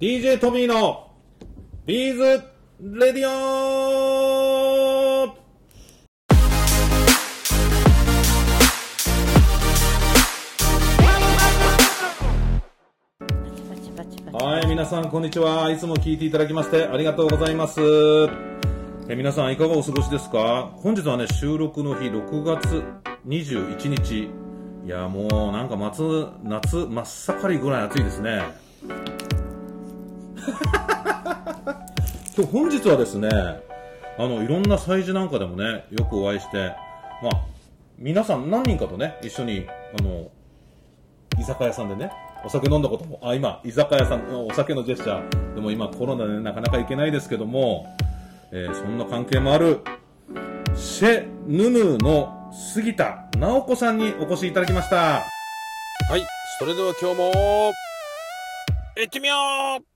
DJ トミーのビーズレディオはい、皆さんこんにちは。いつも聞いていただきましてありがとうございます。え皆さんいかがお過ごしですか？本日はね、収録の日6月21日。いや、もうなんか夏、夏真っ盛りぐらい暑いですね。今日本日はですね、あの、いろんな催事なんかでもね、よくお会いして、まあ、皆さん何人かとね、一緒に、あの、居酒屋さんでね、お酒飲んだことも、あ、今、居酒屋さんのお酒のジェスチャー、でも今コロナでなかなか行けないですけども、えーそんな関係もある、シェ・ヌヌの杉田直子さんにお越しいただきました。はい、それでは今日も、行ってみよう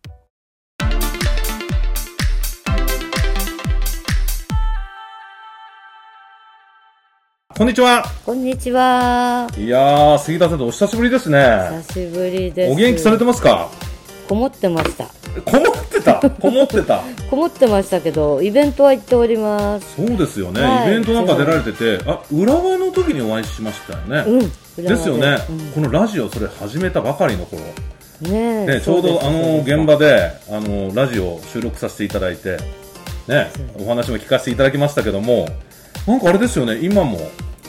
こんにちは。こんにちは。いやー、杉田さんとお久しぶりですね。久しぶりです。お元気されてますか？こもってました。こもってた？こもってた？こもってましたけど、イベントは行っております。そうですよね、はいイベントなんか出られてて、あ、浦和の時にお会いしましたよね。うん。ですよね、うんこのラジオそれ始めたばかりの頃、ねえね、ちょうどあの現場であのラジオを収録させていただいて、ね、お話も聞かせていただきましたけどもなんかあれですよね今も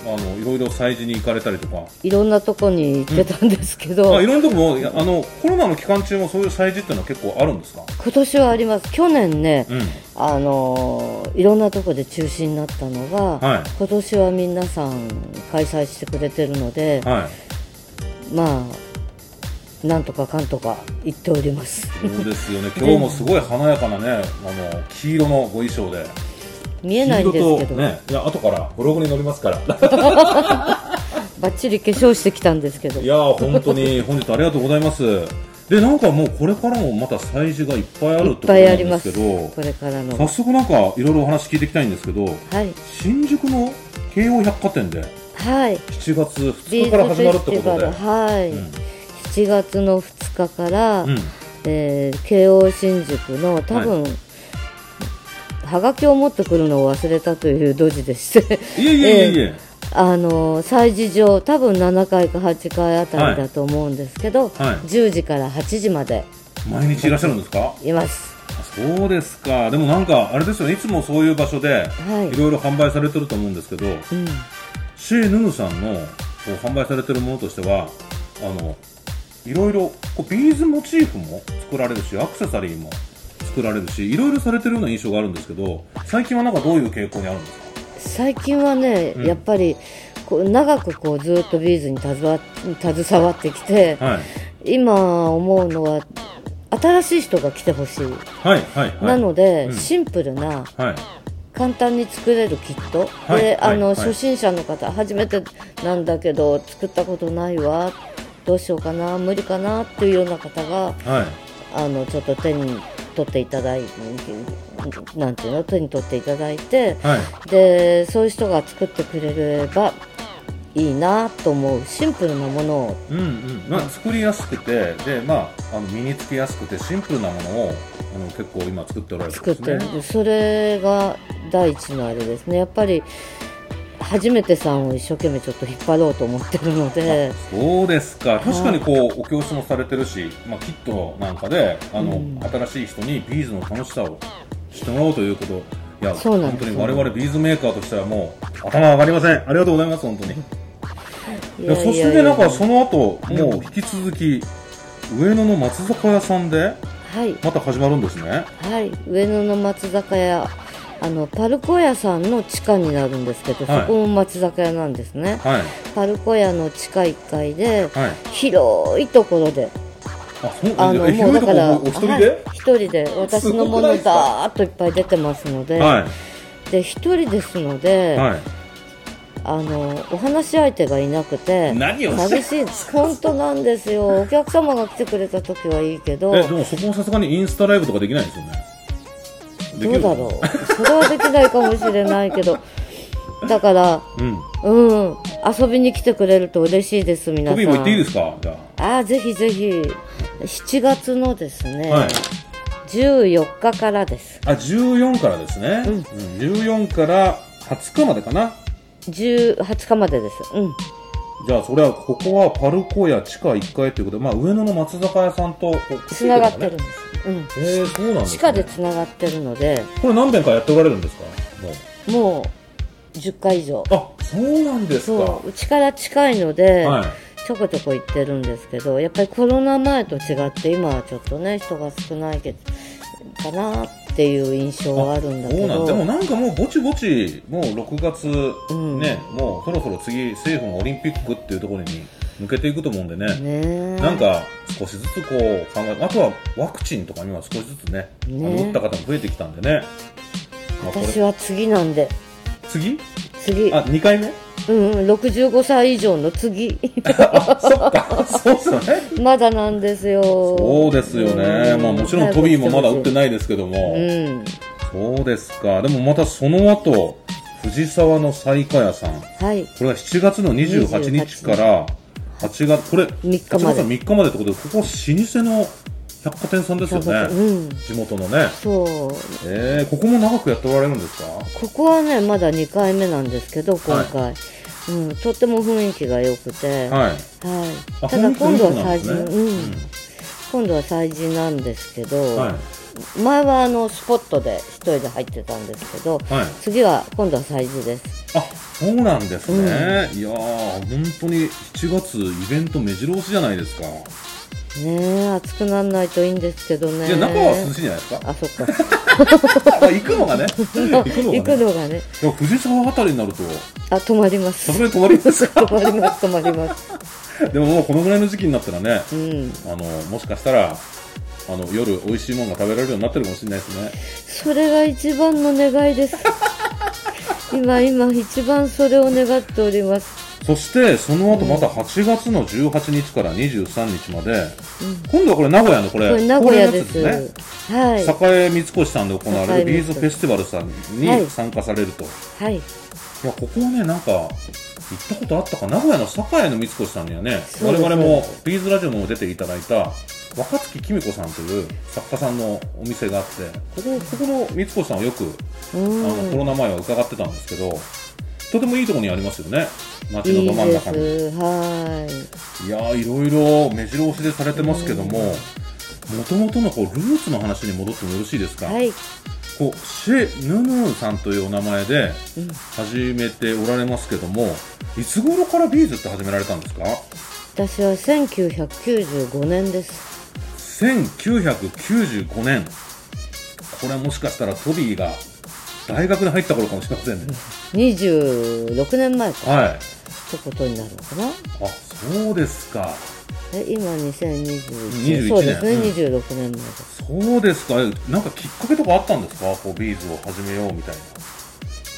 あのいろいろ催事に行かれたりとか。いろんなとこに行ってたんですけど、あいろんなとこもあのコロナの期間中もそういう催事っていうのは結構あるんですか？今年はあります。去年ね、うん。あのーいろんなとこで中止になったのが、はい。今年は皆さん開催してくれてるので、はい。まあ、なんとかかんとか行っております。そうですよね。今日もすごい華やかなね あの黄色のご衣装で見えないんですけど、ねいや後からブログに載りますから。バッチリ化粧してきたんですけど。い、やー本当に。本日ありがとうございます。でなんかもうこれからもまた催事がいっぱいあるってことなんですけど、これからの。早速なんかいろいろお話聞いていきたいんですけど、はい。新宿の京王百貨店ではい。7月2ビーズ日から始まるってことで、はい、うん。7月の2日から、うん。えー京王新宿の多分、はがきを持ってくるのを忘れたというドジでしていえいえいえいえ、あの催事場多分7階か8階あたりだと思うんですけど、はい。10時から8時まで。毎日いらっしゃるんですか？います。あそうですか。でもなんかあれですよね。いつもそういう場所ではい。いろいろ販売されてると思うんですけど、うん。シェーヌヌさんのこう販売されてるものとしてはあのいろいろこうビーズモチーフも作られるしアクセサリーも作られるしいろいろされてるような印象があるんですけど最近はなんかどういう傾向にあるんですか？最近はね、うん。やっぱりこう長くこうずっとビーズに携わ携わってきて、はい。今思うのは新しい人が来てほしい、はいはいはい。なので、うん。シンプルなはい。簡単に作れるキット、はいであの、はいはい。初心者の方初めてなんだけど作ったことないわ。どうしようかな無理かなっていうような方がはい。あのちょっと手に取っていただいなんていうの手に取っていただいてはい。でそういう人が作ってくれればいいなと思うシンプルなものを。うんうん。まあ、作りやすくてで、まあ、あの身につけやすくてシンプルなものをあの結構今作っておられるん作ってですねる、それが第一のあれですね。やっぱり初めてさんを一生懸命ちょっと引っ張ろうと思ってるので。そうですか。確かにこうお教室もされてるし、まあ、キットなんかであの、うん。新しい人にビーズの楽しさを知ってもらおうということ。いやそうなんです本当に我々ビーズメーカーとしてはもう頭上がりませんありがとうございます本当に。いやそしてねなんかその後もう引き続き上野の松坂屋さんではい。また始まるんですね。はい。上野の松坂屋あのパルコ屋さんの地下になるんですけど、はい。そこも松坂屋なんですね。はい。パルコ屋の地下1階ではい。広いところであのもうだから一人で、はい。一人で私のものだーっといっぱい出てますので、はい。で一人ですので、はい。あのお話し相手がいなくて寂しい。本当なんですよ。お客様が来てくれた時はいいけど。えでもそこもさすがにインスタライブとかできないんですよねどうだろう。それはできないかもしれないけど。だからうん。うん遊びに来てくれると嬉しいです皆さん。トビーも行っていいですか？じゃあ。ああぜひぜひ。7月のですね、はい。14日からです。あ、14からですね。うん、14から20日までかな。10 20日までです。うんじゃあ、それは、ここはパルコ屋地下1階ということで、まあ、上野の松坂屋さんと、つながってるんね。です、うんえー、そうなんですね。地下でつながってるのでこれ何遍かやっておられるんですか？もう。もう10回以上あ、そうなんですか。そううちから近いので、はい。ちょこちょこ行ってるんですけどやっぱりコロナ前と違って今はちょっとね人が少ないけどかなっていう印象はあるんだけそうなんどでもなんかもうぼちぼちもう6月、ん。ねもうそろそろ次政府がオリンピックっていうところに向けていくと思うんでね。なんか少しずつこう考えあとはワクチンとかには少しずつねね打った方も増えてきたんでね、まあ、私は次なんで。次？次。あ2回目？うんうん65歳以上の次。あそっか。そうっすよね。まだなんですよ。そうですよね、うん。まあ、もちろんトビーもまだ打ってないですけども、うん。そうですか。でもまたその後藤沢の西華屋さん。はい。これは7月の28日から8月、これ、3日まで。8月の3日までってことで、ここ、老舗の百貨店さんですよね。うん。地元のね。そう。えー、ここも長くやっておられるんですか？ここはねまだ2回目なんですけど今回、うん、とっても雰囲気が良くて、はいはい。あただ今度は催事、ねうん、今度は催事なんですけど、はい。前はあのスポットで一人で入ってたんですけど、はい。次は今度は催事ですあ、そうなんですね。いやー、本当に7月イベント目白押しじゃないですか。ねえ暑くならないといいんですけどね。いや、中は涼しいんじゃないですか？あそっか。まあ行くのがね。行くの行くがね。のがね藤沢あたりになると、あ止まります。さすがに泊まりますか？止まります止まります。でももうこのぐらいの時期になったらね、うん。あの、もしかしたら、あの、夜美味しいものが食べられるようになってるかもしれないですね。それが一番の願いです。今今一番それを願っておりますそして、その後また8月の18日から23日まで、今度はこれ名古屋のこれ、これ名古屋で恒例のやつすはい。栄三越さんで行われるビ栄ーズフェスティバルさんはい。に参加されると。い、はい。や、ここはね、なんか、行ったことあったか、名古屋の栄の三越さんにはね、我々もビーズラジオも出ていただいた、若月きみこさんという作家さんのお店があって、ここ、ここの三越さんをよく、うあの、コん。ロナ前は伺ってたんですけど、とてもいいところにありますよね。街のど真ん中に。はい。いやーいろいろ目白押しでされてますけども、もともとのこうルーツの話に戻ってもよろしいですか、はい。こうシェ・ヌヌーさんというお名前でうん。始めておられますけども、いつ頃からビーズって始められたんですか？私は1995年です。1995年。これはもしかしたらトビーが大学に入った頃かもしれませんね、26年前か。はい。ってことになるのかな。あそうですか。え今2021 21そうですね、うん26年前です。そうですか。えなんかきっかけとかあったんですか？こうビーズを始めようみたいな。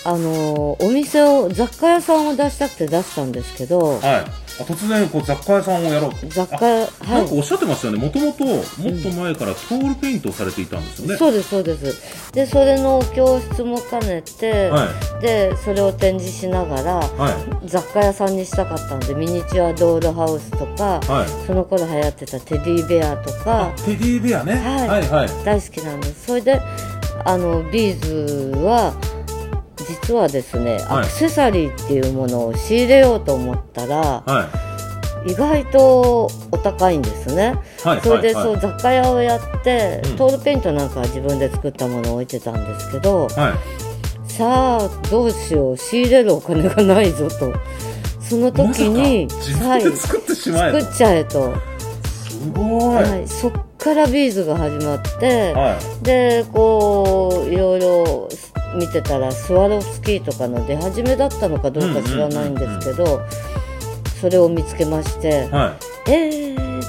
あのーお店を雑貨屋さんを出したくて出したんですけどはい。あ突然こう雑貨屋さんをやろうと。雑貨あはいなんかおっしゃってましたよね。もともともっと前からトールペイントをされていたんですよね。そうですそうですでそれの教室も兼ねて、はいでそれを展示しながらは雑貨屋さんにしたかったんでミニチュアドールハウスとかいはい。その頃流行ってたテディベアとかテディベアね。はいはいはい。大好きなんですそれであのビーズは実はですね、はいアクセサリーっていうものを仕入れようと思ったらは意外とお高いんですねいはい。それではいそう雑貨屋をやって、うんトールペイントなんかは自分で作ったものを置いてたんですけどはい。さあどうしよう仕入れるお金がないぞとその時に、自分で作ってしまえと。作っちゃえと、すごい。ははい、そっからビーズが始まって、い。でこういろいろ見てたらスワロフスキーとかの出始めだったのかどうか知らないんですけど、それを見つけまして、はえー、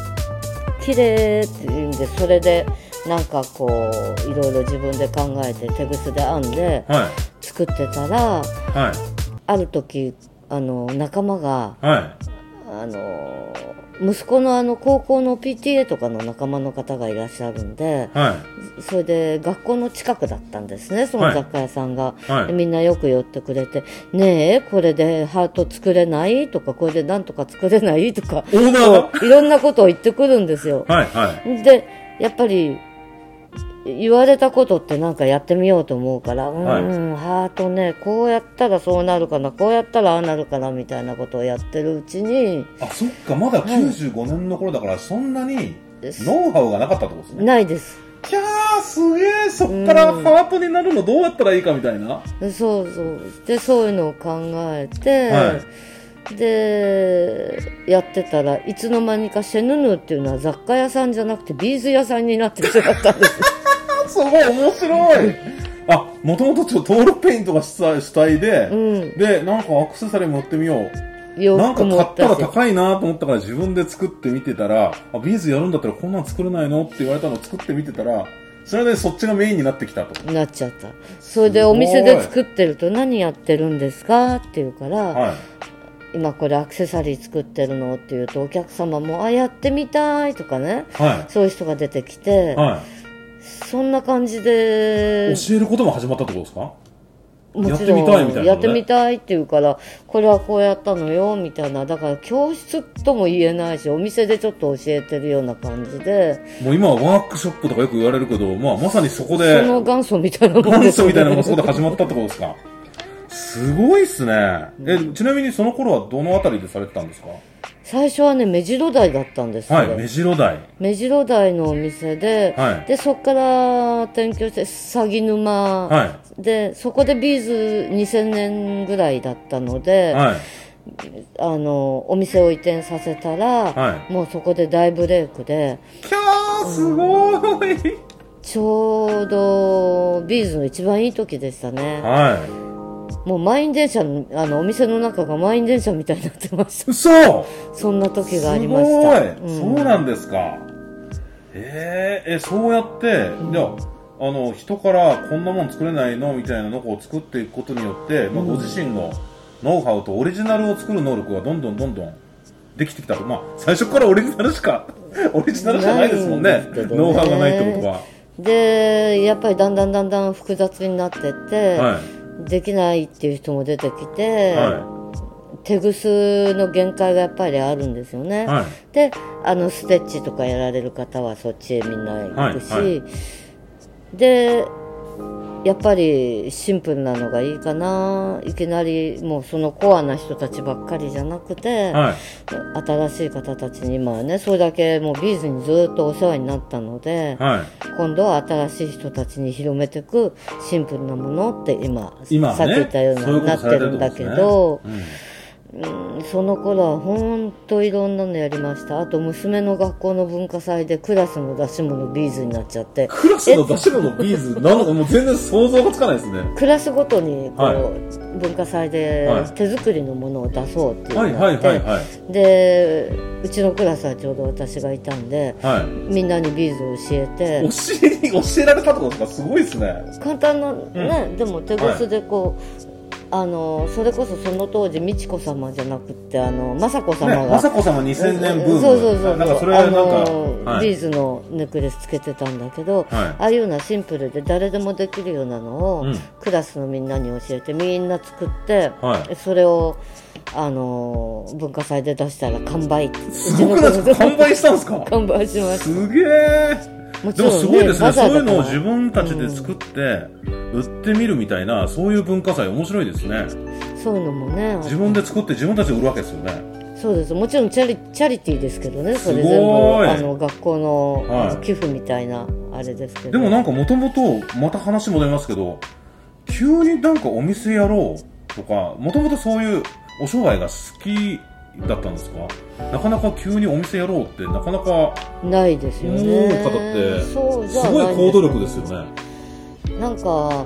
綺麗って言うんでそれでなんかこういろいろ自分で考えて手ぐすで編んで。作ってたらはい。ある時あの仲間がはい。あの息子のあの高校の PTA とかの仲間の方がいらっしゃるんではい。それで学校の近くだったんですねその雑貨屋さんが、はいでみんなよく寄ってくれて「ねえこれでハート作れない?」とか「これでなんとか作れない?」とかいろんなことを言ってくるんですよはい、はい。でやっぱり言われたことってなんかやってみようと思うから、うん、はいハートね、こうやったらそうなるかな、こうやったらああなるかなみたいなことをやってるうちに、あ、そっか、まだ95年の頃だから、そんなにノウハウがなかったってことですね。ないです。キャー、すげえ、そっからハートになるのどうやったらいいかみたいな。そうそう。で、そういうのを考えて、はで、やってたらいつの間にかシェヌヌーっていうのは雑貨屋さんじゃなくてビーズ屋さんになってしまったんです。すごい面白いあ、もともとちょっとトールペイントが主体主体で、うん。で、なんかアクセサリー持ってみよう。洋なんか買ったらし。高いなと思ったから自分で作ってみてたら、あ、ビーズやるんだったらこんなん作れないのって言われたのを作ってみてたら、それでそっちがメインになってきたと。なっちゃった。それでお店で作ってると何やってるんですかって言うから、はい。今これアクセサリー作ってるのって言うとお客様も、あ、やってみたいとかね、はそういう人が出てきてい。、はそんな感じで。い。、教えることも始まったってことですか？もちろんやってみたいみたいなのね。やってみたいって言うから、これはこうやったのよ、みたいな。だから教室とも言えないし、お店でちょっと教えてるような感じで、もう今はワークショップとかよく言われるけど、まあまさにそこで、その元祖みたいなもんね。祖みたいなのもそこで始まったってことですか？すごいっすね。え、ちなみにその頃はどのあたりでされてたんですか？最初はね、目白台だったんですよ。はい、目白台。目白台のお店で、はいで、そこから転居して、鷺沼、はで、そこでビーズ2000年ぐらいだったので、い。はい。あの、お店を移転させたら、はもうそこで大ブレイクで、キャー、すごい。ちょうどビーズの一番いい時でしたね。はもう満員電車の、あの、お店の中が満員電車みたいになってましい。嘘た。そんな時がありすごい、ました。そうなんですか。えー、え、そうやって、じゃあ、あの、人からこんなもん作れないのみたいなのを作っていくことによって、まあ、ご自身のノウハウとオリジナルを作る能力がどんどんどんどんできてきたと。まあ、最初からオリジナルしか、オリジナルじゃないですもんねんねノウハウがないってことは。で、やっぱりだんだんだんだん複雑になってって、はできないっていう人も出てきい。て、は手ぐすの限界がやっぱりあるんですよね。い。はい。であのステッチとかやられる方はそっちへみんな行くし、はいはでやっぱりシンプルなのがいいかないきなりもうそのコアな人たちばっかりじゃなくて、はい。新しい方たちに今はねそれだけもうビーズにずっとお世話になったので、はい。今度は新しい人たちに広めていくシンプルなものって今今はねさっき言ったようになってるんだけど。うんうんその頃は本当いろんなのやりました。あと娘の学校の文化祭でクラスの出し物ビーズになっちゃって。クラスの出し物ビーズ、なのかもう全然想像がつかないですね。クラスごとにこう、はい。文化祭ではい。手作りのものを出そうっていうはいはいのがあって、はいはい。でうちのクラスはちょうど私がいたんではい。みんなにビーズを教えて。教えに、教えられたってことですかすごいですね。簡単なね、でも手ぐすでこう、あのそれこそその当時美智子様じゃなくってあの雅子様ね、が、雅子様2000年ブーム。そうそうそうなんかそれはなんか、ビーズのネックレスつけてたんだけど、はい。ああいうようなシンプルで誰でもできるようなのを、うん。クラスのみんなに教えてみんな作って、はい。それをあの文化祭で出したら完売。完売したんですか？完売しましすげえ。でもすごいですね。そういうのを自分たちで作って、売ってみるみたいな、そういう文化祭面白いですね。そういうのもね自分で作って自分たちで売るわけですよね。そうです。もちろんチャリチャリティーですけどね。それすごい。全部あの学校の,、はい。あの寄付みたいなあれですけど。でもなんかもともと、また話戻りますけど、急になんかお店やろうとか、もともとそういうお商売が好きだったんですか？なかなか急にお店やろうってなかなかないですよ思うね方って、すごい行動力ですよね。なんか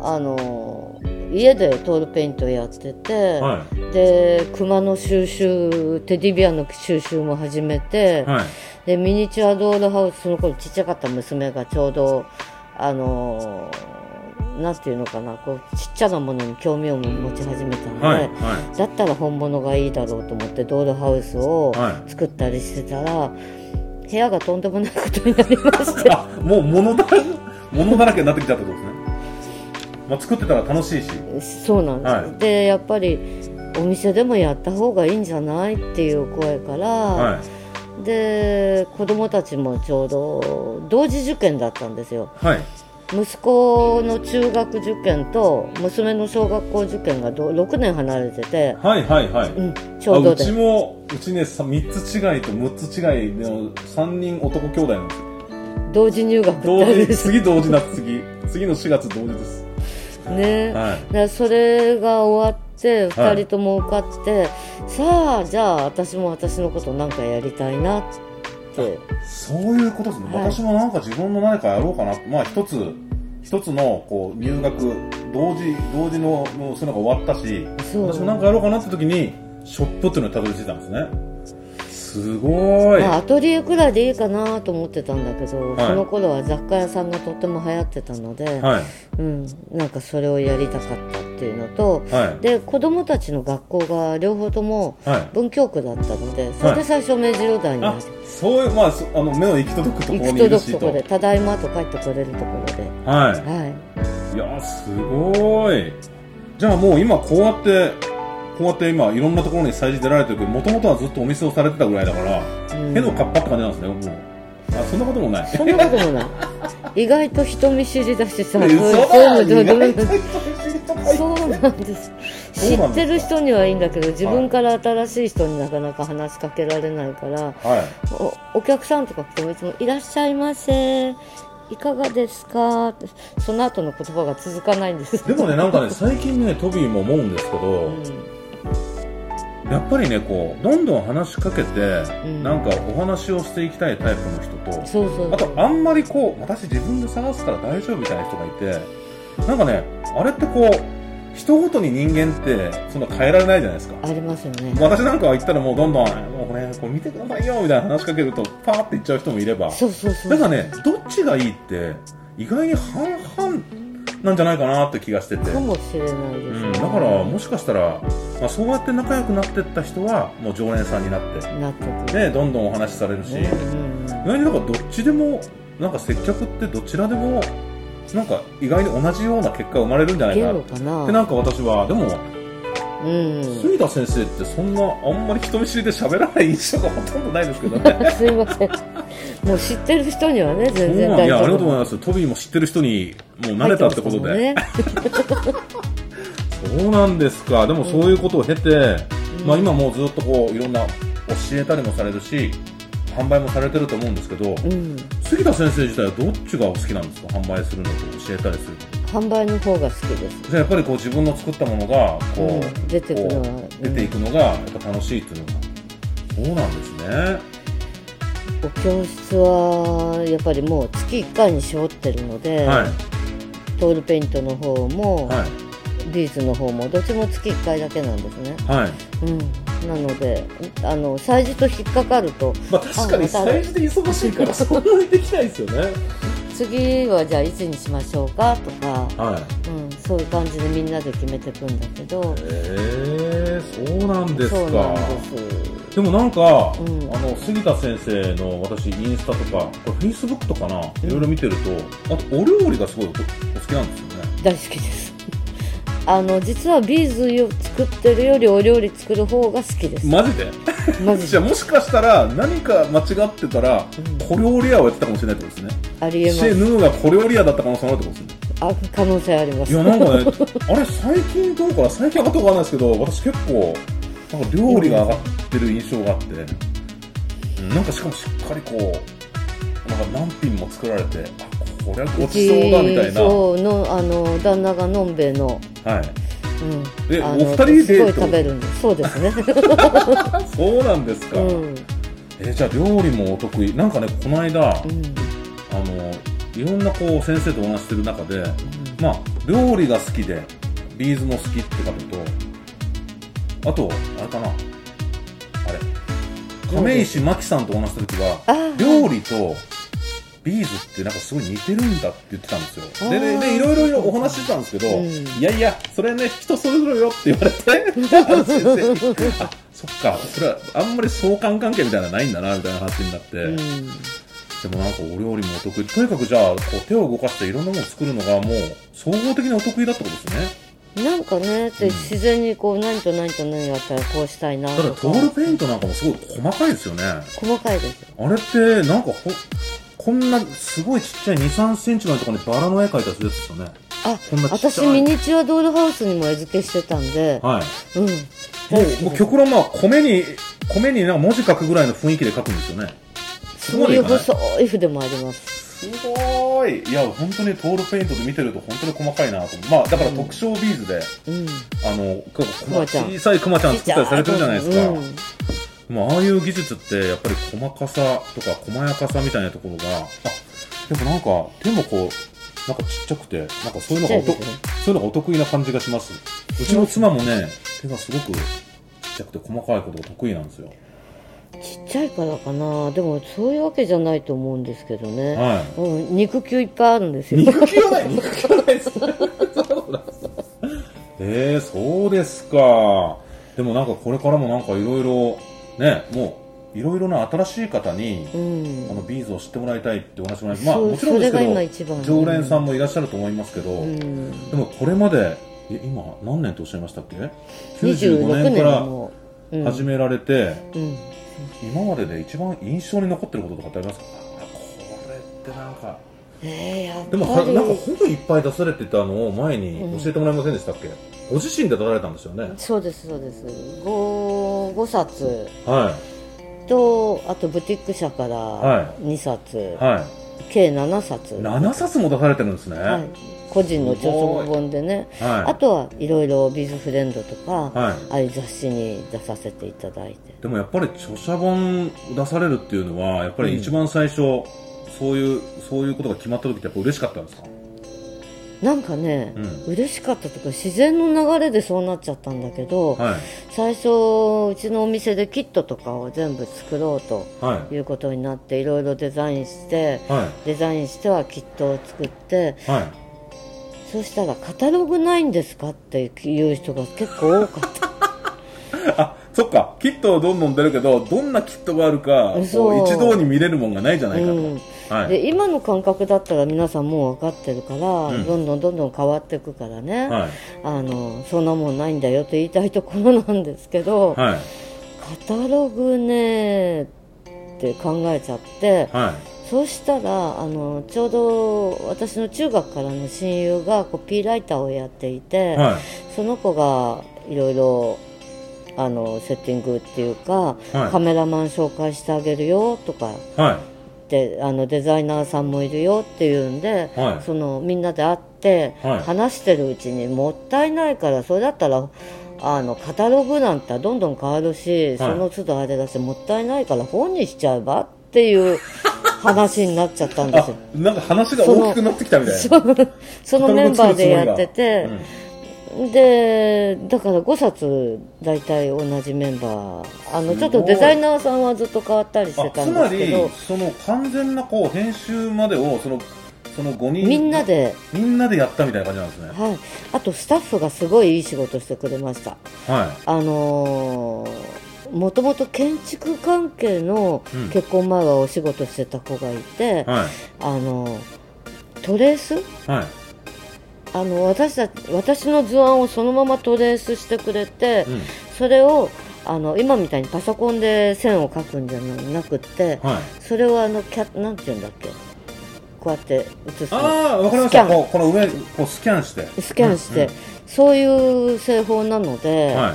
あの家でトールペイントやってて、はい。で熊の収集テディベアの収集も始めて、はい。でミニチュアドールハウスその頃ちっちゃかった娘がちょうどあのなんていうのかなこうちっちゃなものに興味を持ち始めたので、はいはだったら本物がいいだろうと思ってドールハウスをはい作ったりしてたら、部屋がとんでもないことになりまして。もう物だら物だらけになってきちゃったってことですね、まあ、作ってたら楽しいし。そうなんです、はい。でやっぱりお店でもやった方がいいんじゃないっていう声から、はで子供たちもちょうど同時受験だったんですよ。いはい息子の中学受験と娘の小学校受験がど6年離れてて、はいはいはい、うん、ちょうどで。あうちもうちねさ3つ違いと6つ違いの3人男兄弟なんですよ。同時入学同時次同時夏次。次の4月同時です。ね、はい。でそれが終わってはい2人とも受かって、さあじゃあ私も私のことなんかやりたいなってそういうことですね、はい。私もなんか自分の何かやろうかな。まあ一つ一つのこう入学同時同時のもうそういうのが終わったしそう。私もなんかやろうかなって時にショップっていうのにたどり着いたんですね。すごい、まあ、アトリエくらいでいいかなと思ってたんだけど、はい。その頃は雑貨屋さんがとっても流行ってたので、はい。うん、なんかそれをやりたかったっていうのとはい。で子供たちの学校が両方ともはい。文京区だったのでそれで最初明治ロダンに。あそういうまあそあの目の行き届くところにい行く届くところで「ただいま」と帰ってこれるところで、ははい。いやすごい。じゃあもう今こうやってこうやって今いろんなところに催事出られてるけどもともとはずっとお店をされてたぐらいだから、うん。へのかっぱって感じなんですねもう。あそんなこともない。そんなこともない。意外と人見知りだしさそういう嘘そうそうなんです。知ってる人にはいいんだけど自分から新しい人になかなか話しかけられないからはい。おお客さんとか来てもいつも「いらっしゃいませいかがですか?」ってその後の言葉が続かないんです。でもねなんかね 最近ねトビーも思うんですけど、うん。やっぱりねこうどんどん話しかけて、ん。なんかお話をしていきたいタイプの人とそうそう。あとあんまりこう私自分で探すから大丈夫みたいな人がいてなんかねあれってこう人ごとに人間ってそんな変えられないじゃないですか。ありますよね。私なんかは言ったらもうどんどんもうこれこう見てくださいよみたいな話しかけるとパーって言っちゃう人もいれば。そうそうそう。だからねどっちがいいって意外に半々なんじゃないかなって気がしてて。かもしれないですうん、ねだからもしかしたら、まあ、そうやって仲良くなってった人はもう常連さんになって。なってくる。でどんどんお話しされるし、うんうん。意外になんかどっちでもなんか接客ってどちらでもなんか意外に同じような結果が生まれるんじゃないかなって。な？んか私はでもうん。杉田先生ってそんなあんまり人見知りで喋らない印象がほとんどないですけどね。すいません。もう知ってる人にはね全然そうなんいやあ大丈夫りがとうございます。トビーも知ってる人にもう慣れたってことで、ね。そうなんですか。でもそういうことを経て、まあ、今もうずっとこういろんな教えたりもされるし販売もされてると思うんですけど、うん杉田先生自体はどっちがお好きなんですか？販売するのと教えたりするの販売の方が好きです。じゃあやっぱりこう自分の作ったものがこう、うん出てくのは出ていくのがやっぱ楽しいっていうのが、そうなんですね。お教室はやっぱりもう月1回に絞ってるので、はい。トールペイントの方も、はい。ビーズの方もどっちも月1回だけなんですね、はい。うん、なのであの催事と引っかかると。まあ確かに催事で忙しいから そんなにできないですよね。次はじゃあいつにしましょうかとか、はい。うん、そういう感じでみんなで決めていくんだけど。へえそうなんですか。そうなんです。でもなんか、ん。あの杉田先生の私インスタとかこれフェイスブックとかな、いろいろ見てるとあとお料理がすごいおお好きなんですよね。大好きですあの実はビーズを作ってるよりお料理作る方が好きです。マジで？マジで。じゃあもしかしたら何か間違ってたら、小料理屋をやってたかもしれないってことですね。ありえます。シェヌーが小料理屋だった可能性もあるってことですね。あ可能性あります。いやなんかねあれ最近どうかな？最近上がったかわかんないですけど私結構なんか料理が上がってる印象があって、うん。なんかしかもしっかりこうなんか何品も作られてあこれはごちそうだみたいな、はそうのあの旦那がのんべえの、い、うん、えお二人ですごい食べるんです。そうですね、そうなんですか、うん。えじゃあ料理もお得意。なんかねこの間、うん。あのいろんなこう先生とお話ししてる中で、まあ料理が好きでビーズも好きって方とあとあれかな。あれ。亀石真紀さんとお話しした時は料理とビーズってなんかすごい似てるんだって言ってたんですよ。でででいろいろお話ししてたんですけど、うん。いやいやそれね人それぞれよって言われて あ先生あそっかそれはあんまり相関関係みたいなのないんだなみたいな話になって、うん。でもなんかお料理もお得意とにかくじゃあこう手を動かしていろんなものを作るのがもう総合的にお得意だってことですね。なんかねで自然にこう何と何と何やったらこうしたいなただとかトールペイントなんかもすごい細かいですよね。細かいですあれってなんかほこんなすごいちっちゃい2 3センチのところにバラの絵描いたりするやつですよね。あこんなちっちゃい。私ミニチュアドールハウスにも絵付けしてたんで。はい。うん。もうもう極論まあ米に米になんか文字書くぐらいの雰囲気で書くんですよね。そういう細い筆もあります。すごーい。いや本当にトールペイントで見てると本当に細かいなと思う。まあだから特徴ビーズで、うん。あの小さいクマちゃん作ったりされてるじゃないですか、うんもうああいう技術ってやっぱり細かさとか細やかさみたいなところがあでもなんか手もこうなんかちっちゃくてなんかそういうのがおね。そういうのがお得意な感じがします。うちの妻もね手がすごくちっちゃくて細かいことが得意なんですよ。ちっちゃいからかな。でもそういうわけじゃないと思うんですけどね、はうん、肉球いっぱいあるんですよ。肉球はない。肉球はないです。えー、そうですか。でもなんかこれからもなんかいろいろねもういろいろな新しい方に、うん。あのビーズを知ってもらいたいってお話もまあもちろんですけど常連さんもいらっしゃると思いますけど、うん。でもこれまでえ今何年とおっしゃいましたっけ？26 95年。年から始められて、うん。今までで一番印象に残ってることとかってありますか？あこれってなんか。でもはなんか本いっぱい出されてたのを前に教えてもらえませんでしたっけ、ご自身で出されたんですよね？そうですそうです。5, 5冊はとあとブティック社からは2冊、い。は計7冊。い7冊も出されてるんですね。はい、個人の著書本でね。はい。あとはいろいろビーズフレンドとか、はい。ああいう雑誌に出させていただいて。でもやっぱり著者本出されるっていうのはやっぱり一番最初、そういうそういうことが決まった時ってやっぱ嬉しかったんですか？なんかね、う嬉しかったとか自然の流れでそうなっちゃったんだけど、はい。最初うちのお店でキットとかを全部作ろうとはいいうことになってい。ろいろデザインしてはデザインしてはキットを作っていはい。そしたらカタログないんですかっていう人が結構多かった。あそっか。キットどんどん出るけどどんなキットがあるか一堂に見れるもんがないじゃないかと、うんはい。で今の感覚だったら皆さんもう分かってるから、ん。どんどんどんどん変わっていくからね、はい。あのそんなもんないんだよって言いたいところなんですけど、はい。カタログねって考えちゃってはい。そうしたらあのちょうど私の中学からの親友がコピーライターをやっていて、はい。その子がいろいろあのセッティングっていうか、はい。カメラマン紹介してあげるよとかはいであのデザイナーさんもいるよっていうんで、はい。そのみんなで会って、はい。話してるうちにもったいないからそれだったらあのカタログなんてどんどん変わるし、その都度あれだしもったいないから本にしちゃえばっていう 話になっちゃったんですあよ。なんか話が大きくなってきたみたいな。そのメンバーでやってて、うんでだから5冊大体同じメンバー。あのちょっとデザイナーさんはずっと変わったりしてたんですけど。その完全なこう編集までをそのその5人みんなで、みんなでやったみたいな感じなんですね。はい、あとスタッフがすごいいい仕事してくれました。はあのーもともと建築関係のうん。結婚前はお仕事してた子がいて、いはい。あのートレース？はいあの私た私の図案をそのままトレースしてくれて、うん。それをあの今みたいにパソコンで線を描くんじゃなくってはい。それをあのキャなんて言うんだっけ？こうやって写すの。ああわかりました。この上こうスキャンして。スキャンして、うんそういう製法なので、はい。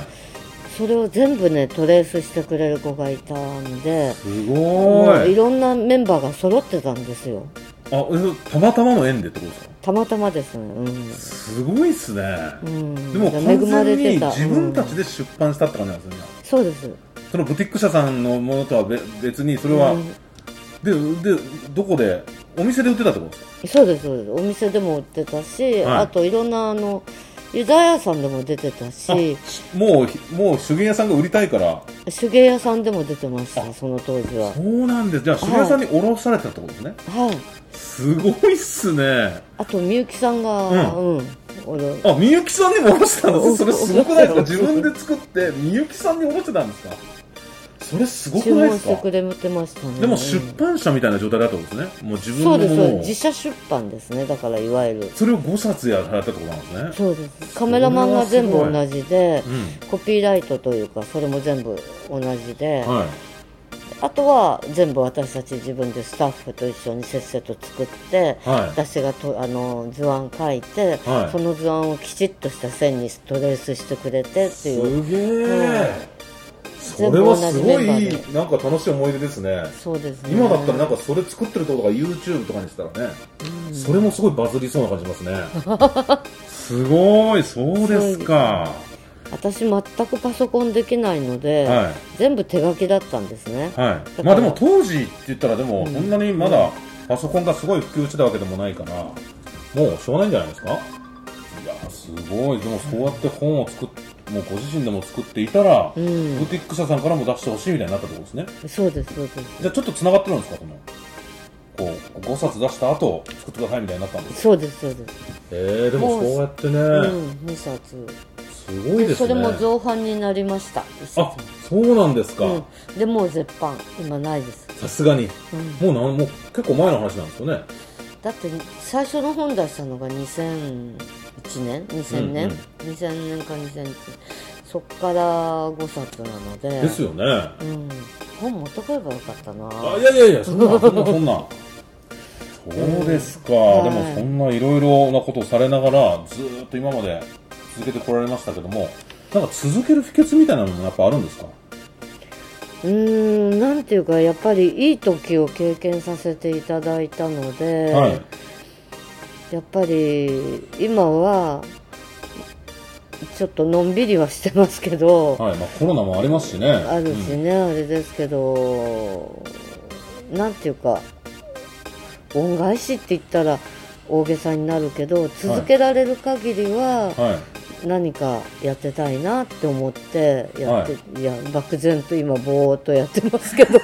それを全部ねトレースしてくれる子がいたんですごい。いろんなメンバーが揃ってたんですよあえたまたまの縁でってことですか？たまたまですね。うん、すごいっすね。うん、でも恵完全に自分たちうんで出版したって感じなんですよね。そうです。そのブティック社さんのものとは別別にそれは、うん。ででどこで？お店で売ってたってことですか？そうですそうです。お店でも売ってたし、はい。あといろんなあのユダヤさんでも出てたしもうもう手芸屋さんが売りたいから。手芸屋さんでも出てましたその当時は。そうなんです。じゃあ手芸屋さんに卸されたってことですね、はい。すごいっすね。あとみゆきさんがううん、俺。あみゆきさんにも卸したんですそれすごくないですか？お自分で作ってみゆきさんに卸してたんですか？それすごく注ないですか？文してくれてましたね。でも出版社みたいな状態だったんですね。もう自分そうですそうです。自社出版ですね。だからいわゆる。それを5冊やられたってことなんですね。そうです。カメラマンが全部同じでうコピーライトというかそれも全部同じで、んはい。あとは全部私たち自分でスタッフと一緒にせっせと作って、はい。私がとあの図案書いて、はい。その図案をきちっとした線にトレースしてくれてっていう。すげえ、それはすごいなんか楽しい思い出ですね。そうですね。今だったらなんかそれ作ってるとことか YouTube とかにしたらね、それもすごいバズりそうな感じしますね。すごいそうですか。私全くパソコンできないので、はい。全部手書きだったんですね、はい。らまあでも当時って言ったらでもそん。なにまだパソコンがすごい普及してたわけでもないからもうしょうがないんじゃないですか？いやすごい。でもそうやって本を作っもうご自身でも作っていたら、ん。ブティック社さんからも出してほしいみたいになったってことですね。そうですそうです。じゃあちょっとつながってるんですかこの。こう5冊出した後作ってくださいみたいになったんですそうですそうです。えー、でもそうやってね、うん2冊。すごいですね。それも造反になりました。あそうなんですか。うん、でもう絶版。今ないです。さすがに、もうなんもう結構前の話なんですよね。だって最初の本出したのが2001年？2000年、うんうん。2000年か2001年。そっから5冊なので。ですよね。うん、本持ってこればよかったな。あいやいやいやそんなそんなそんな。そうですか、はい。でもそんないろいろなことをされながらずーっと今まで続けてこられましたけどもなんか続ける秘訣みたいなのもやっぱあるんですか？うーんなんていうかやっぱりいい時を経験させていただいたので、はいやっぱり今はちょっとのんびりはしてますけど、はいまあ、コロナもありますしね。あるしね、あれですけどなんていうか恩返しって言ったら大げさになるけど続けられる限りはうんはい。何かやってたいなって思ってやって、い、や漠然と今ぼーっとやってますけど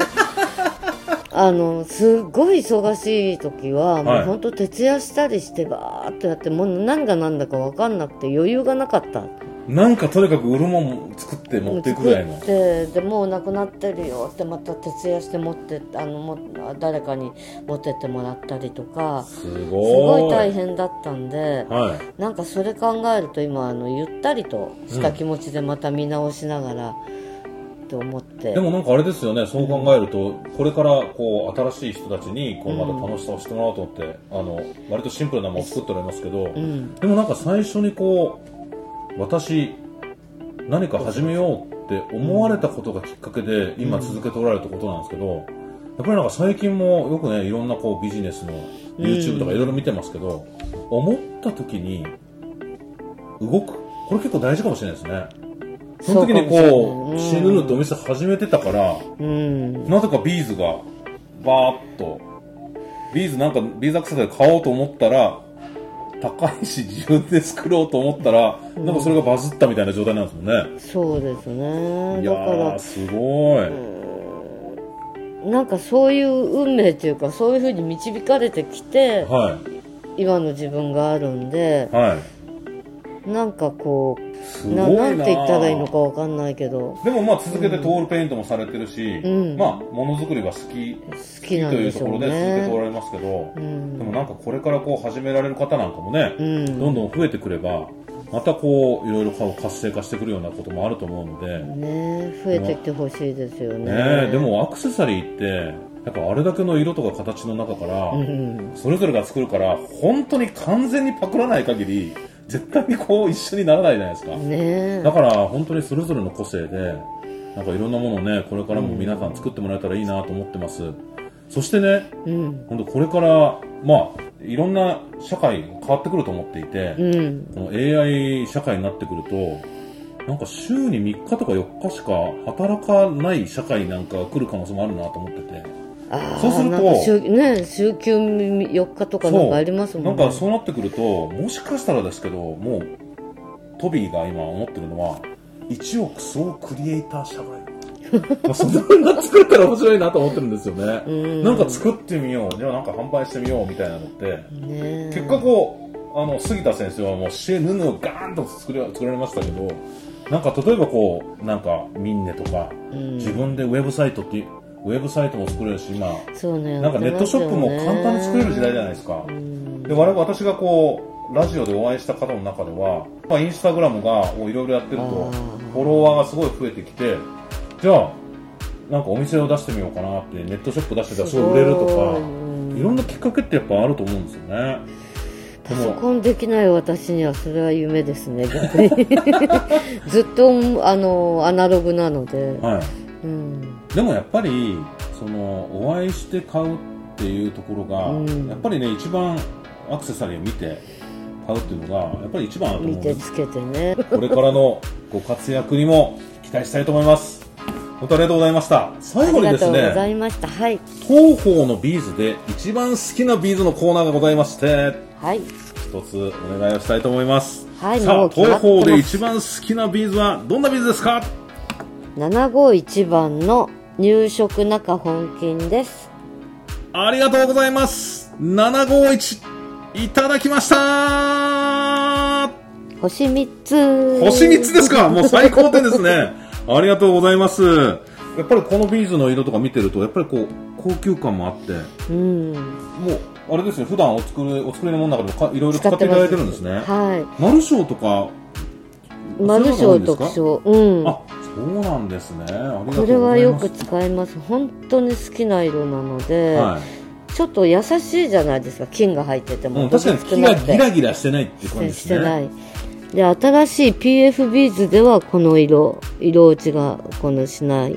あのすっごい忙しい時は、もうはい本当徹夜したりしてバーっとやってもう何が何だか分かんなくて余裕がなかった。なんかとにかく売るもん作って持っていくぐらいの。作ってでもうなくなってるよってまた徹夜して持ってあのも誰かに持ってってもらったりとかすすごい。ごい大変だったんではい。なんかそれ考えると今あのゆったりとした気持ちでまた見直しながら、と思って。でもなんかあれですよね、そう考えると、これからこう新しい人たちにこうまた楽しさをしてもらおうと思って、あの割とシンプルなものを作っておりますけど、ん。でもなんか最初にこう私何か始めようって思われたことがきっかけで今続けておられるってことなんですけど、やっぱりなんか最近もよくねいろんなこうビジネスの YouTube とかいろいろ見てますけど、思った時に動く。これ結構大事かもしれないですね。その時にこう、死ぬってお店始めてたから、うんなぜかビーズがバーッと、ビーズなんかビーズアクセサリー買おうと思ったら、高いし自分で作ろうと思ったら、なんかそれがバズったみたいな状態なんですもんね。そうですねいやだからー、すごい。なんかそういう運命っていうかそういうふうに導かれてきては今の自分があるんでい。はい。なんかこうな。ななんて言ったらいいのかわかんないけど。でもまあ続けてトールペイントもされてるし、うん。まあものづくりが好き、好好きなんというところで続けておらねれますけど、うん。でもなんかこれからこう始められる方なんかもね、うん。どんどん増えてくれば、またこういろいろ活性化してくるようなこともあると思うので、ね増えてきてほしいですよね。ねえでもアクセサリーってやっぱあれだけの色とか形の中から、うん。それぞれが作るから本当に完全にパクらない限り絶対にこう一緒にならないじゃないですか、ねだから本当にそれぞれの個性でなんかいろんなものをねこれからも皆さん作ってもらえたらいいなと思ってます、そしてねうん。本当これからまあいろんな社会変わってくると思っていて、うん。この AI 社会になってくるとなんか週に3日とか4日しか働かない社会なんかが来る可能性もあるなと思ってて。あそうするとね週休4日とかなんかありますもんね。なんかそうなってくるともしかしたらですけどもうトビーが今思ってるのは1億総クリエイター社外 まあそんな作ったら面白いなと思ってるんですよね。うん。なんか作ってみようじゃあなんか販売してみようみたいなのって。ね結果こうあの杉田先生はもうシェヌヌをガーンと作り作られましたけどなんか例えばこうなんかミンネとか、うん。自分でウェブサイトってウェブサイトも作れるし今。そうねなんかネットショップも簡単に作れる時代じゃないですか。で我々私がこうラジオでお会いした方の中では、まあ、インスタグラムがいろいろやってるとフォロワーがすごい増えてきてじゃあなんかお店を出してみようかなってネットショップ出してたらすごい。売れるとかいうん。いろんなきっかけってやっぱあると思うんですよね。でパソもコンできない私にはそれは夢ですね逆に。ずっとあのアナログなので、はい。うん、でもやっぱりそのお会いして買うっていうところが、うん。やっぱりね一番アクセサリーを見て買うっていうのがやっぱり一番だと思うんです。見てつけてね。これからのご活躍にも期待したいと思います。本当ありがとうございました。あ最り後にですがとうござねいました。はい。 TOHO のビーズで一番好きなビーズのコーナーがございましてはい。一つお願いをしたいと思います。はいさあ TOHO で一番好きなビーズはどんなビーズですか？751番の入植中本金です。ありがとうございます。751いただきました。星3つ。星3つですか。もう最高点ですね。ありがとうございます。やっぱりこのビーズの色とか見てるとやっぱりこう高級感もあって。うん。もうあれですね普段お作りお作りのものの中でもかいろいろ使っていただいてるんですね。はマルショーとかいマルショー特徴徴うん。あそうなんですね。これはよく使います。本当に好きな色なので、はい。ちょっと優しいじゃないですか。金が入ってても、うん、確かに少木がギラギラしてないって感じですね。してない。で新しい PF ビーズではこの色。色落ちがこのしない。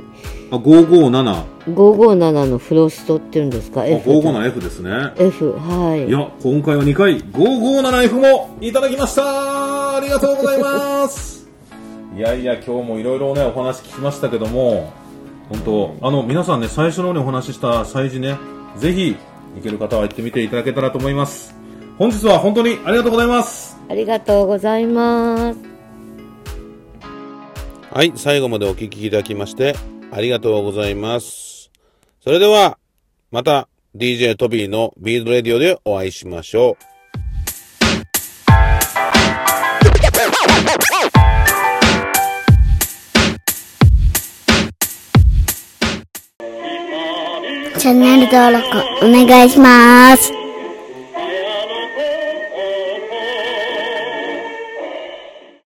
あ557 557のフロストっていうんですか？あ F,557F ですね。F はい。いや、今回は2回、557F もいただきました。ありがとうございますいやいや、今日もいろいろね、お話聞きましたけども、本当あの、皆さんね、最初の方にお話しした催事ね、ぜひ、行ける方は行ってみていただけたらと思います。本日は本当にありがとうございます。ありがとうございますはい、最後までお聞きいただきまして、ありがとうございます。それでは、また DJ トビーのビーズレディオでお会いしましょう。チャンネル登録お願いします。